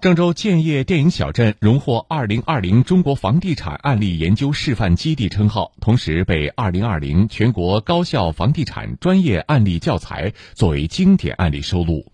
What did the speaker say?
郑州建业电影小镇荣获二零二零中国房地产案例研究示范基地称号同时被二零二零全国高校房地产专业案例教材作为经典案例收录。